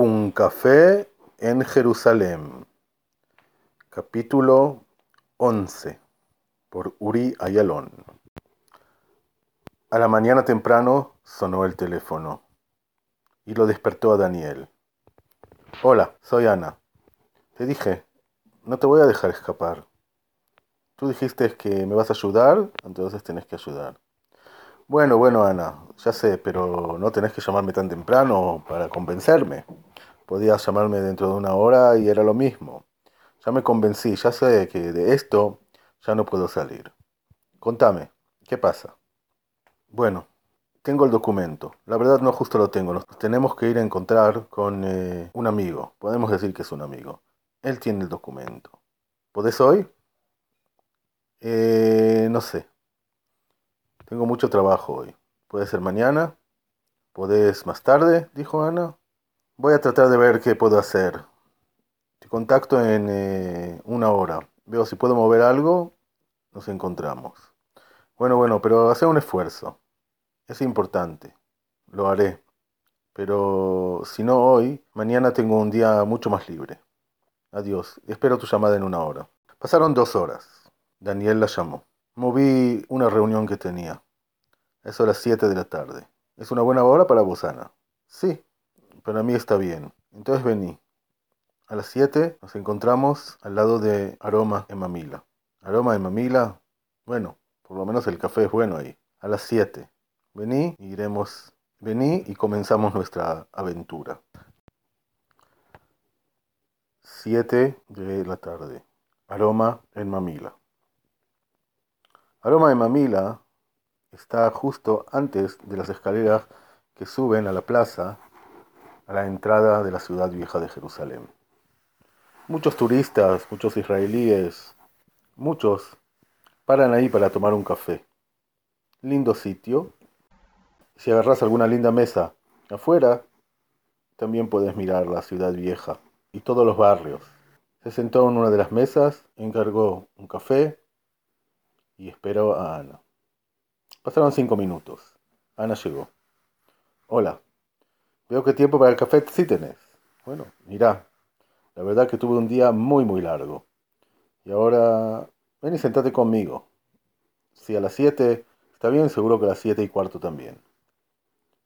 Un café en Jerusalén. Capítulo 11. Por Uri Ayalón. A la mañana temprano sonó el teléfono y lo despertó a Daniel. Hola, soy Ana. Te dije, no te voy a dejar escapar. Tú dijiste que me vas a ayudar, entonces tenés que ayudar. Bueno, bueno, Ana, ya sé, pero no tenés que llamarme tan temprano para convencerme. Podías llamarme dentro de una hora y era lo mismo. Ya me convencí, ya sé que de esto ya no puedo salir. Contame, ¿qué pasa? Bueno, tengo el documento. La verdad no justo lo tengo. Nos tenemos que ir a encontrar con eh, un amigo. Podemos decir que es un amigo. Él tiene el documento. ¿Podés hoy? Eh, no sé. Tengo mucho trabajo hoy. ¿Puede ser mañana? ¿Podés más tarde? dijo Ana. Voy a tratar de ver qué puedo hacer. Te contacto en eh, una hora. Veo si puedo mover algo. Nos encontramos. Bueno, bueno, pero hace un esfuerzo. Es importante. Lo haré. Pero si no hoy, mañana tengo un día mucho más libre. Adiós. Espero tu llamada en una hora. Pasaron dos horas. Daniel la llamó. Moví una reunión que tenía. Es a las 7 de la tarde. ¿Es una buena hora para vos, Ana? Sí, para mí está bien. Entonces vení. A las 7 nos encontramos al lado de Aroma en Mamila. Aroma en Mamila, bueno, por lo menos el café es bueno ahí. A las 7. Vení y iremos. Vení y comenzamos nuestra aventura. 7 de la tarde. Aroma en Mamila. Aroma de Mamila está justo antes de las escaleras que suben a la plaza a la entrada de la ciudad vieja de Jerusalén. Muchos turistas, muchos israelíes, muchos paran ahí para tomar un café. Lindo sitio. Si agarras alguna linda mesa afuera, también puedes mirar la ciudad vieja y todos los barrios. Se sentó en una de las mesas, encargó un café y esperó a Ana. Pasaron cinco minutos. Ana llegó. Hola. Veo que tiempo para el café sí tenés. Bueno, mirá. La verdad que tuve un día muy, muy largo. Y ahora... Ven y sentate conmigo. Si a las siete está bien, seguro que a las siete y cuarto también.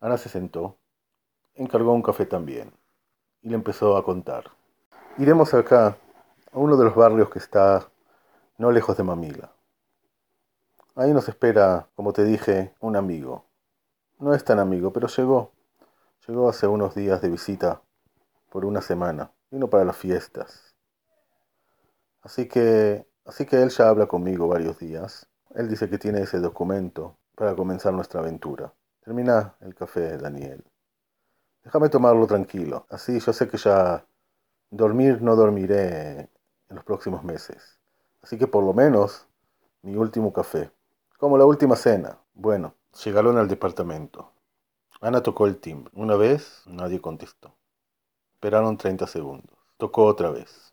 Ana se sentó. Encargó un café también. Y le empezó a contar. Iremos acá, a uno de los barrios que está no lejos de Mamila. Ahí nos espera, como te dije, un amigo. No es tan amigo, pero llegó. Llegó hace unos días de visita, por una semana. Vino para las fiestas. Así que, así que él ya habla conmigo varios días. Él dice que tiene ese documento para comenzar nuestra aventura. Termina el café, Daniel. Déjame tomarlo tranquilo. Así yo sé que ya dormir no dormiré en los próximos meses. Así que por lo menos mi último café. Como la última cena. Bueno, llegaron al departamento. Ana tocó el timbre. Una vez, nadie contestó. Esperaron 30 segundos. Tocó otra vez.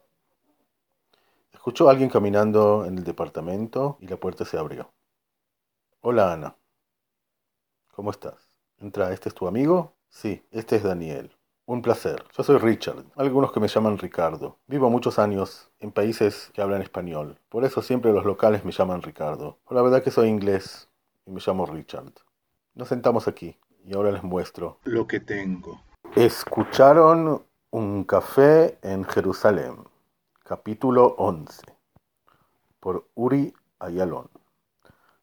Escuchó a alguien caminando en el departamento y la puerta se abrió. Hola Ana. ¿Cómo estás? Entra, ¿este es tu amigo? Sí, este es Daniel. Un placer. Yo soy Richard. Algunos que me llaman Ricardo. Vivo muchos años en países que hablan español. Por eso siempre los locales me llaman Ricardo. Por la verdad que soy inglés y me llamo Richard. Nos sentamos aquí y ahora les muestro lo que tengo. Escucharon un café en Jerusalén. Capítulo 11. Por Uri Ayalón.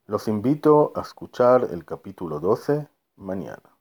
Los invito a escuchar el capítulo 12 mañana.